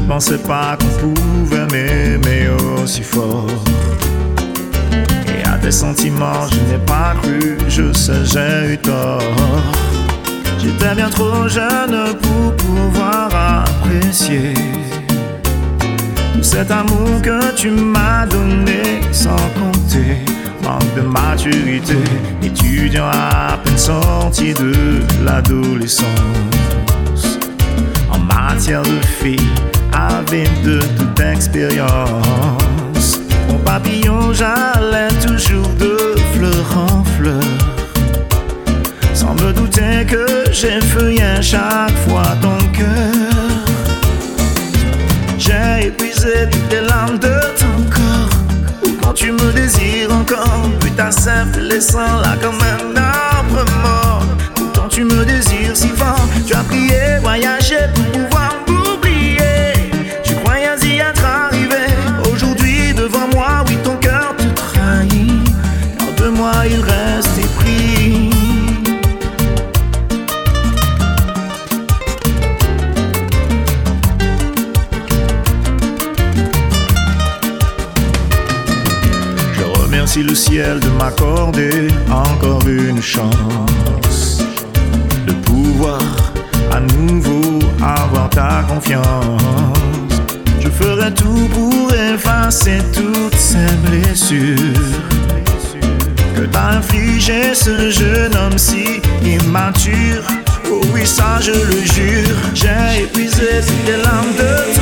ne pensais pas qu'on pouvait m'aimer aussi fort. Et à tes sentiments, je n'ai pas cru, je sais, j'ai eu tort. J'étais bien trop jeune pour pouvoir apprécier tout cet amour que tu m'as donné sans compter. Manque de maturité, étudiant à peine sorti de l'adolescence. En matière de filles, avec de toute expérience. Mon papillon, j'allais toujours de fleur en fleur. Sans me douter que j'ai feuillé chaque fois ton cœur. J'ai épuisé toutes les larmes de ton corps. Quand tu me désires encore, ta simple laissant là comme un arbre mort. Pourtant tu me désires si fort, tu as prié, voyagé pour pouvoir remercie le ciel de m'accorder encore une chance de pouvoir à nouveau avoir ta confiance. Je ferai tout pour effacer toutes ces blessures que t'a infligé ce jeune homme si immature. Oh oui, ça je le jure, j'ai épuisé les larmes de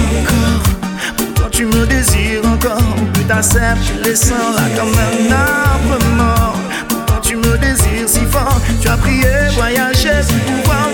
les sens là comme un arbre mort. Pourtant tu me désires si fort, tu as prié, voyagé pour pouvoir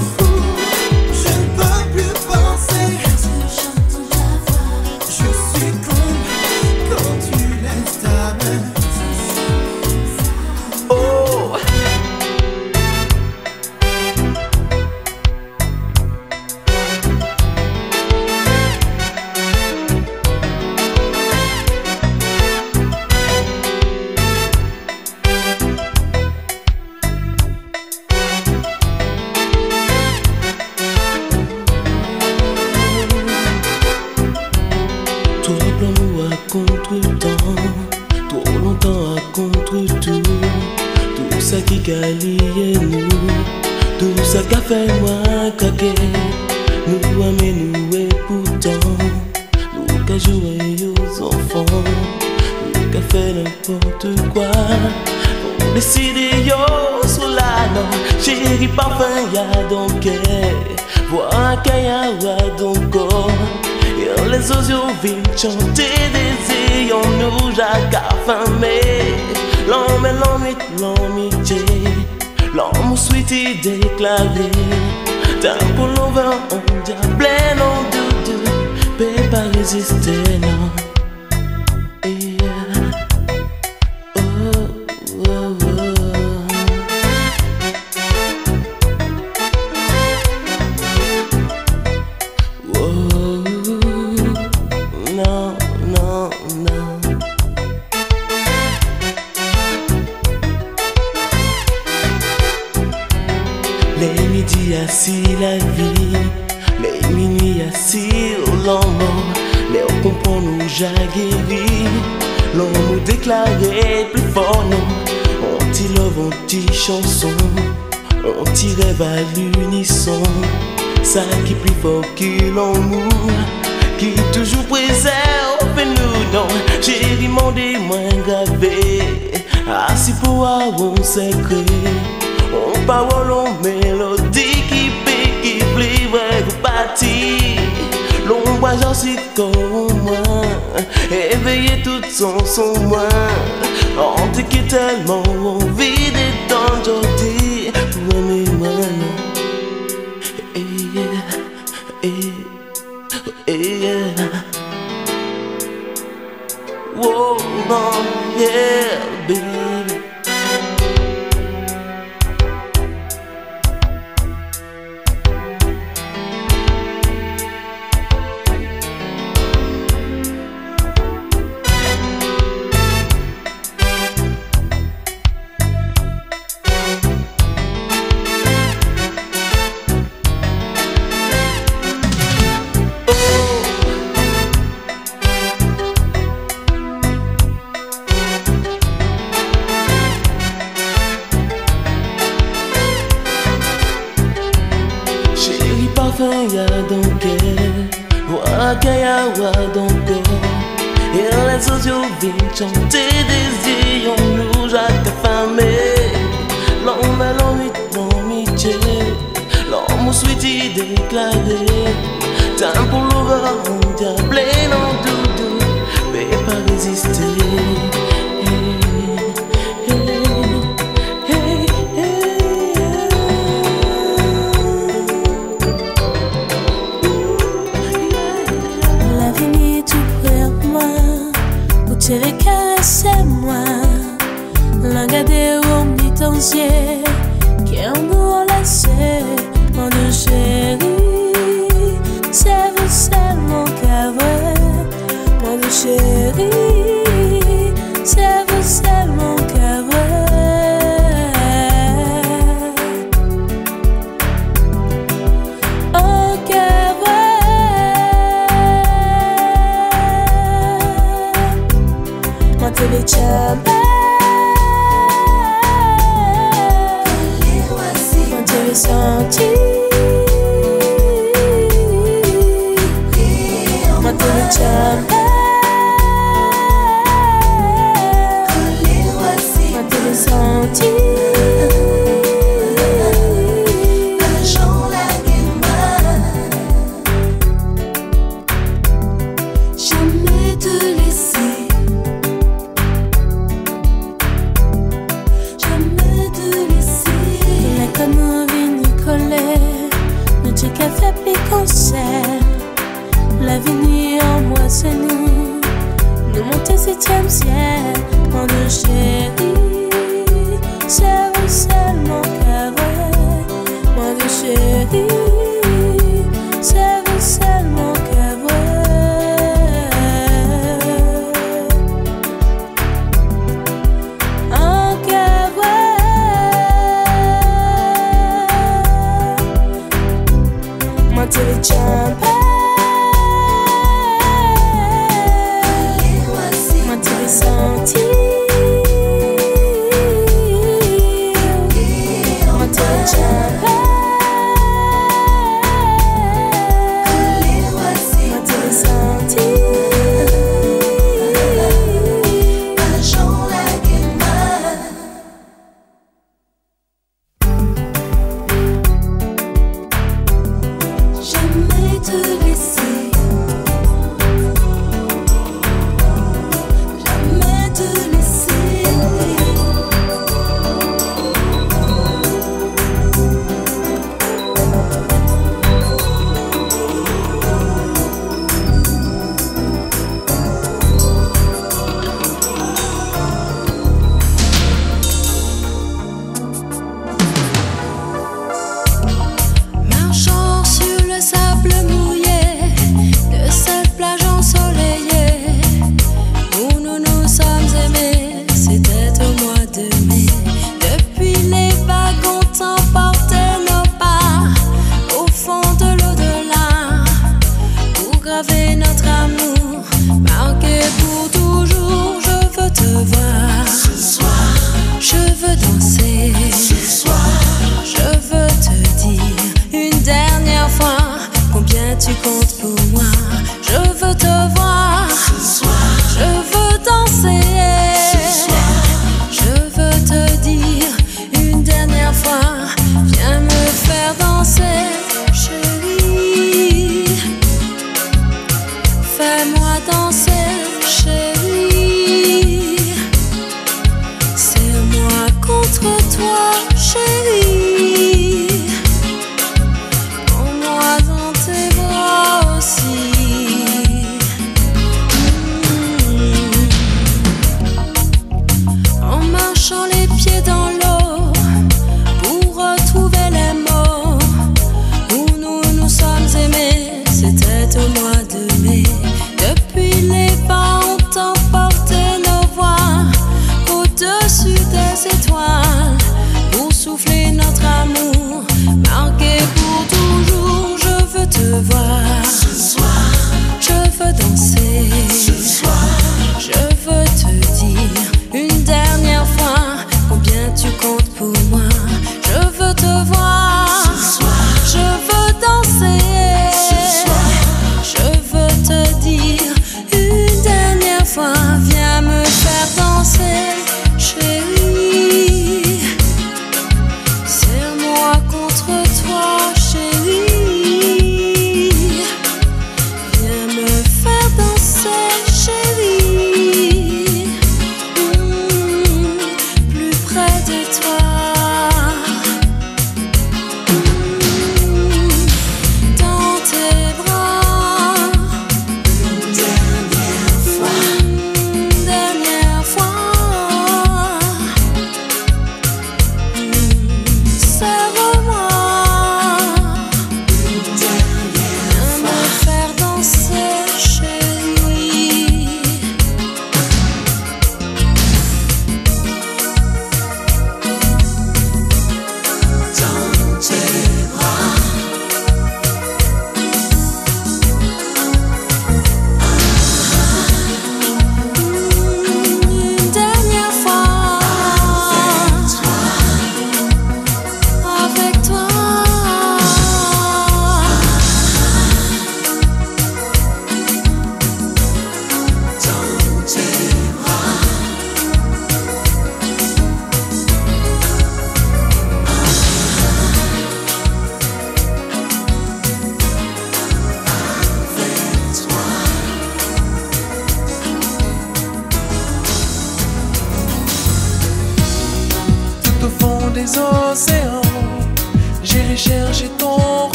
fool. existed. Non, nous déclarer plus fort, non. On t'y love, on t'y chanson. On t'y rêve à l'unisson. Ça qui plus fort que l'amour. Qui toujours préserve nous, non. J'ai demandé moins gravé. Ah, pour avoir secret. On parole, on mélodie qui peut, qui plaît, ouais, vous partir. L'ombrage si comme moi. Éveiller tout son son moi Antique est tellement envie eh, d'étendre aujourd'hui Pour aimer moi Eh, eh, eh, Wow, non, yeah.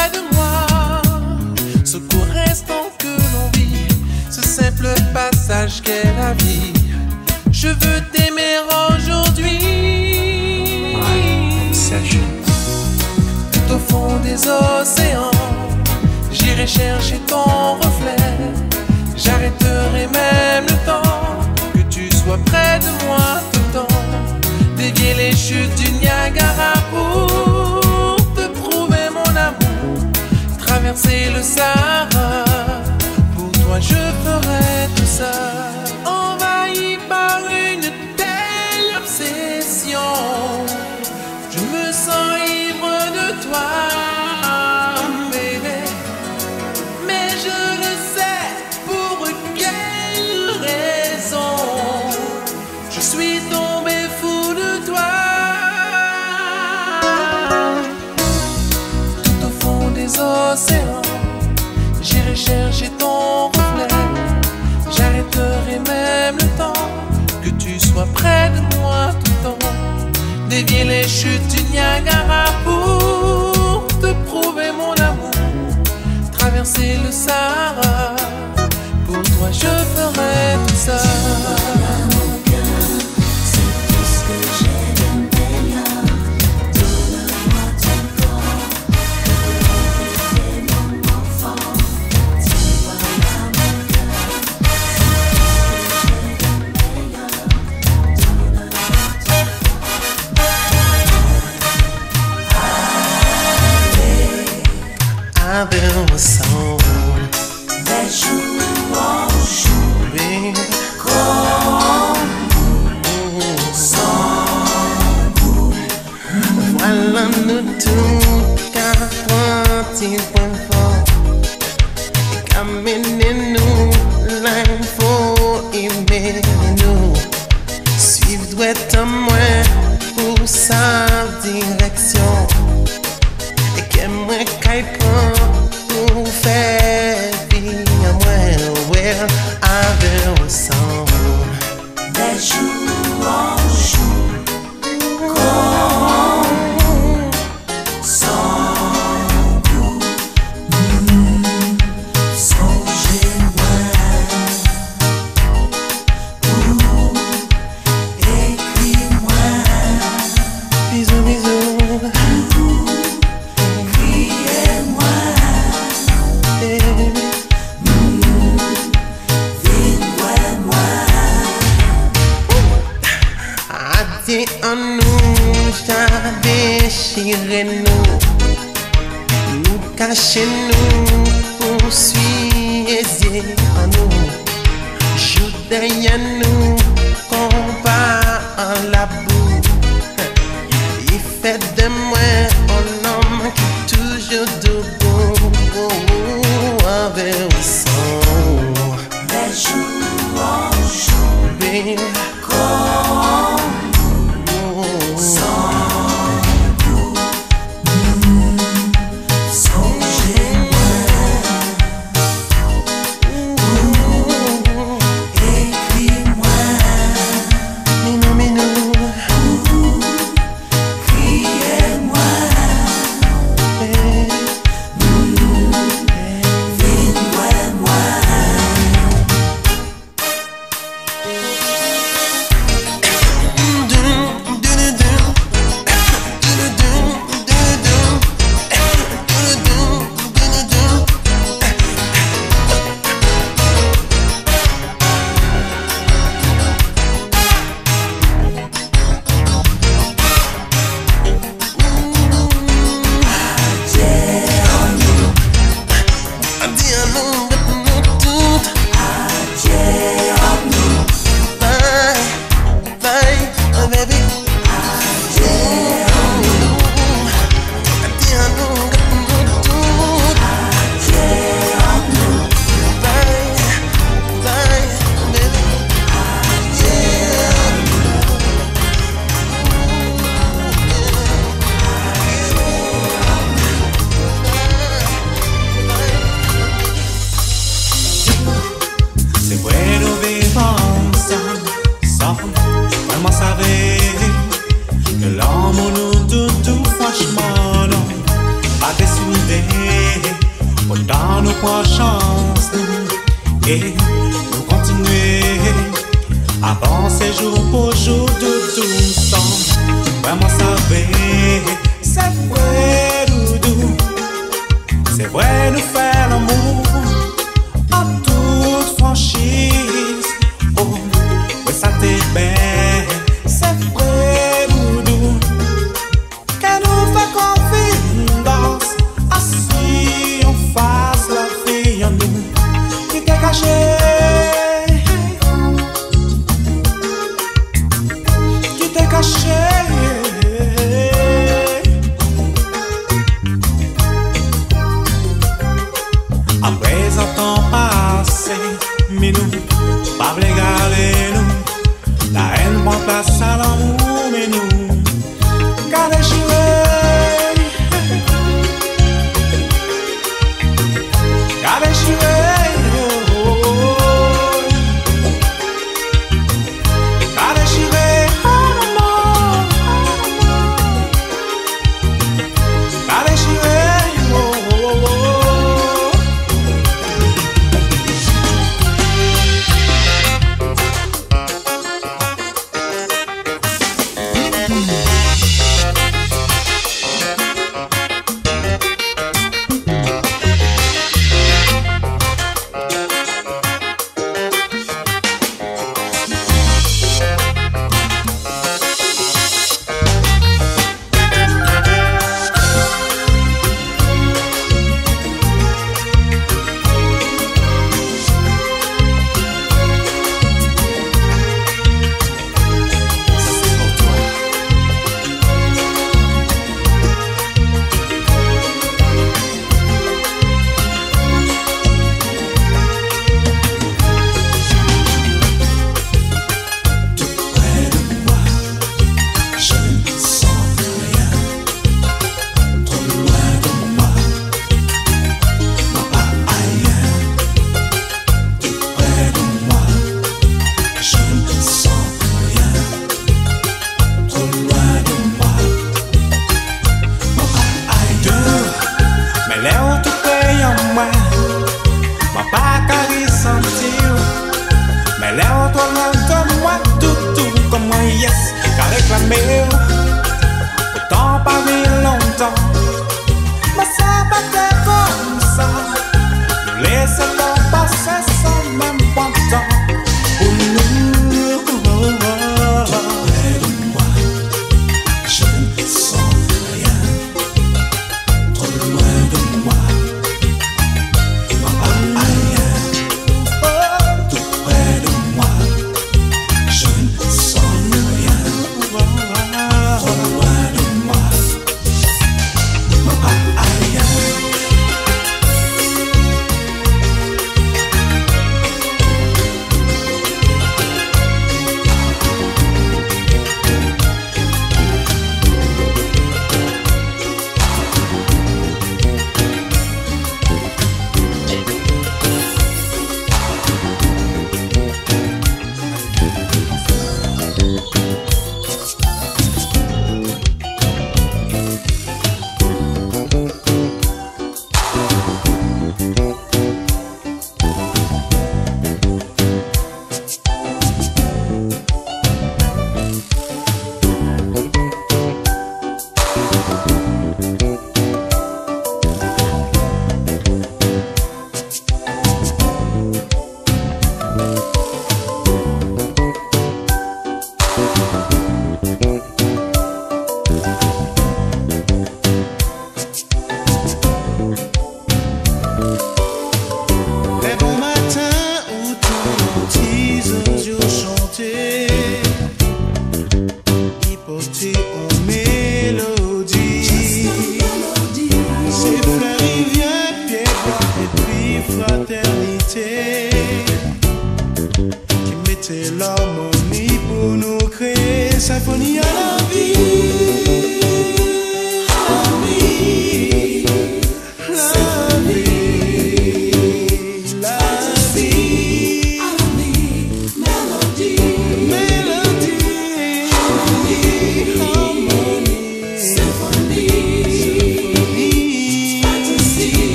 Près de moi. Ce court instant que l'on vit, ce simple passage qu'est la vie. Je veux t'aimer aujourd'hui. Tout au fond des océans, j'irai chercher ton reflet. J'arrêterai même le temps que tu sois près de moi tout le temps. Dévier les chutes du Niagara pour Traverser le Sahara, pour toi je ferai tout ça. Envahi par une telle obsession, je me sens ivre de toi, j'irai chercher ton reflet. J'arrêterai même le temps que tu sois près de moi tout le temps. Dévier les chutes du Niagara pour te prouver mon amour traverser le Sahara. Pour toi, je ferai tout ça. abre o emoção My.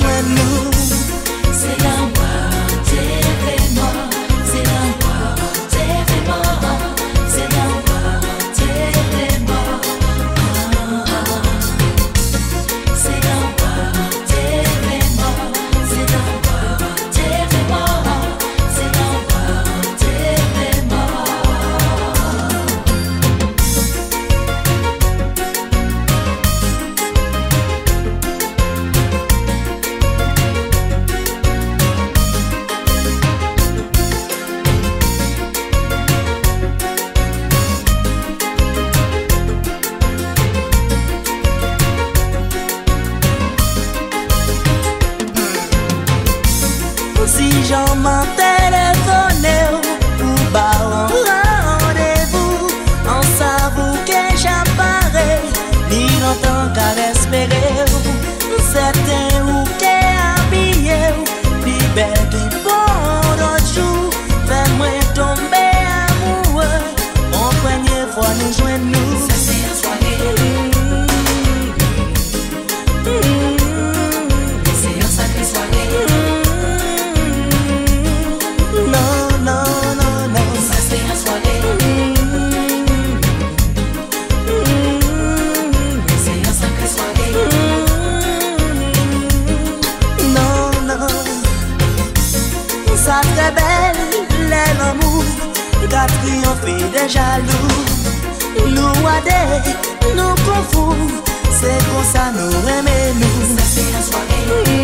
when jalou Nou wade, nou konfou Se kon sa nou reme nou Sa se la soare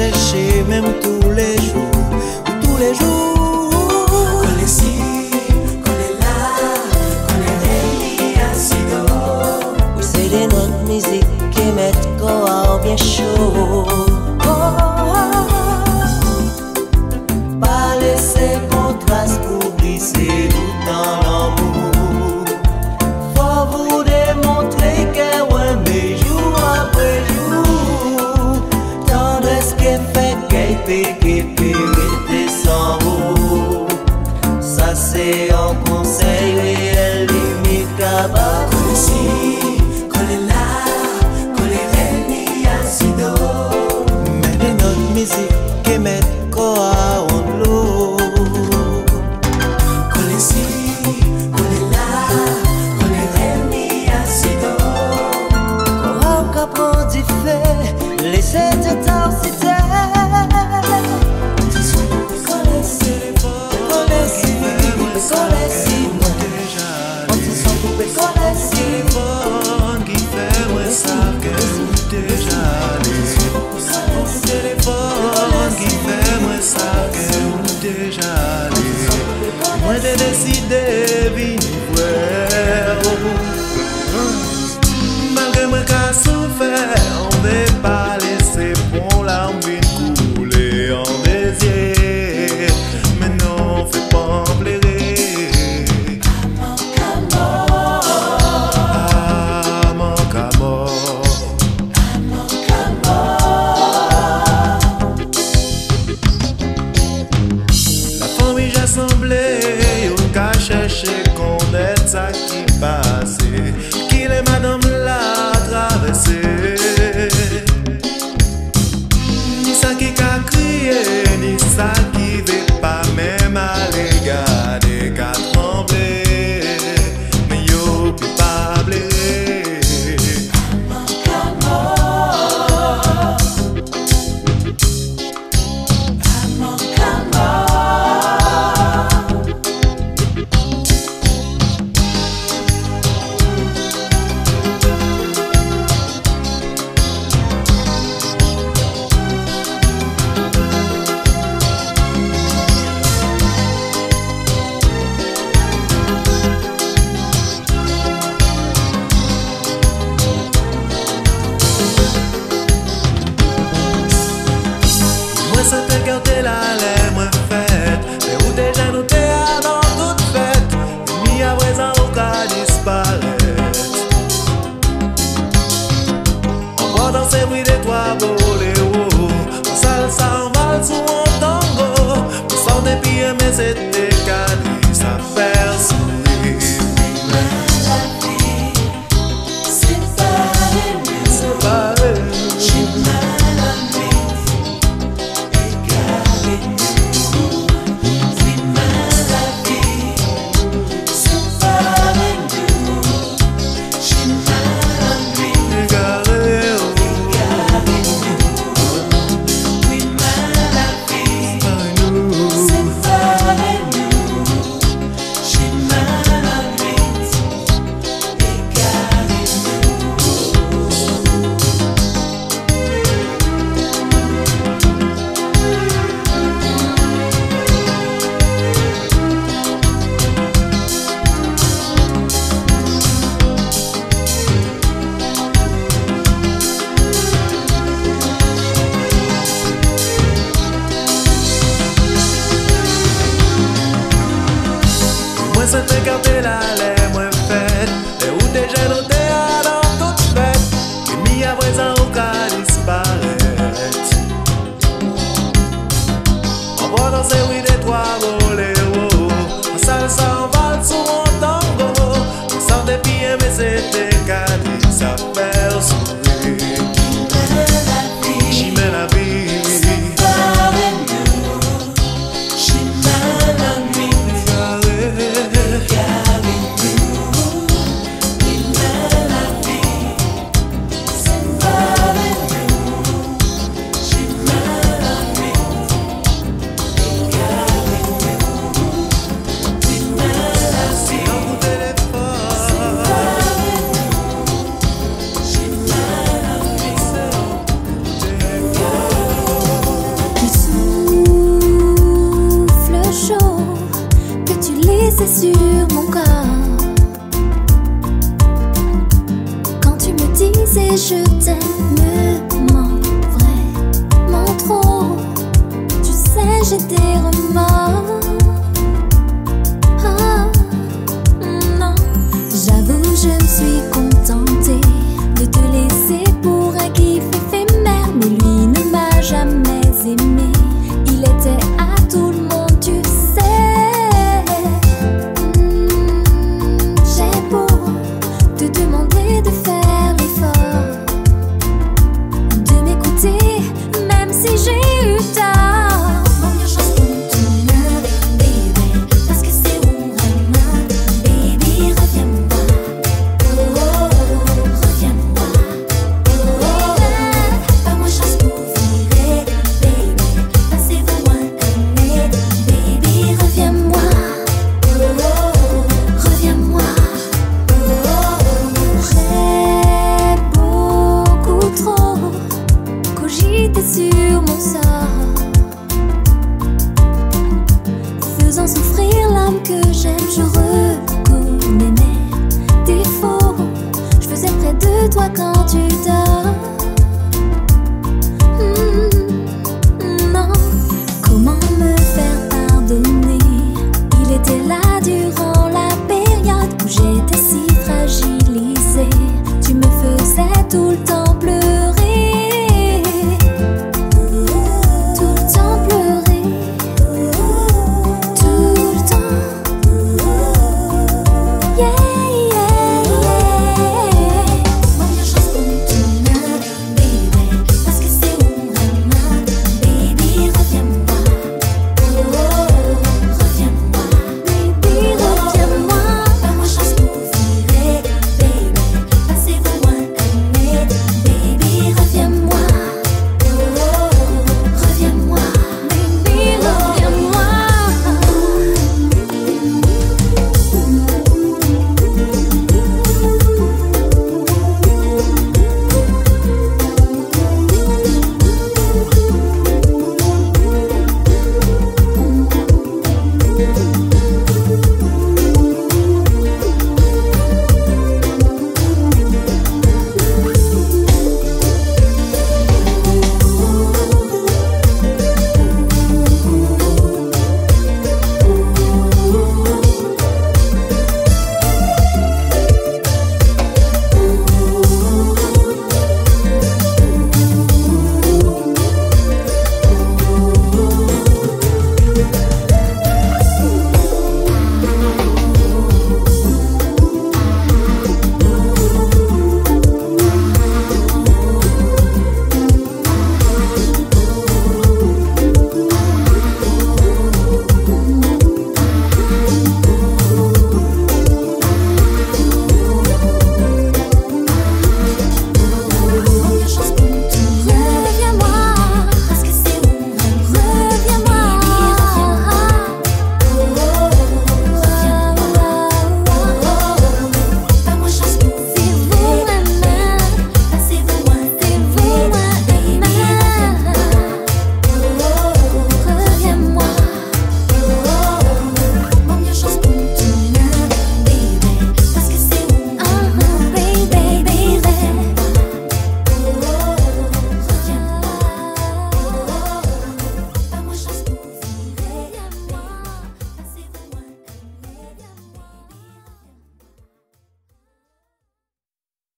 chercher même tous les jours, tous les jours. Là, c'est les notes musique qui mettent corps bien chaud.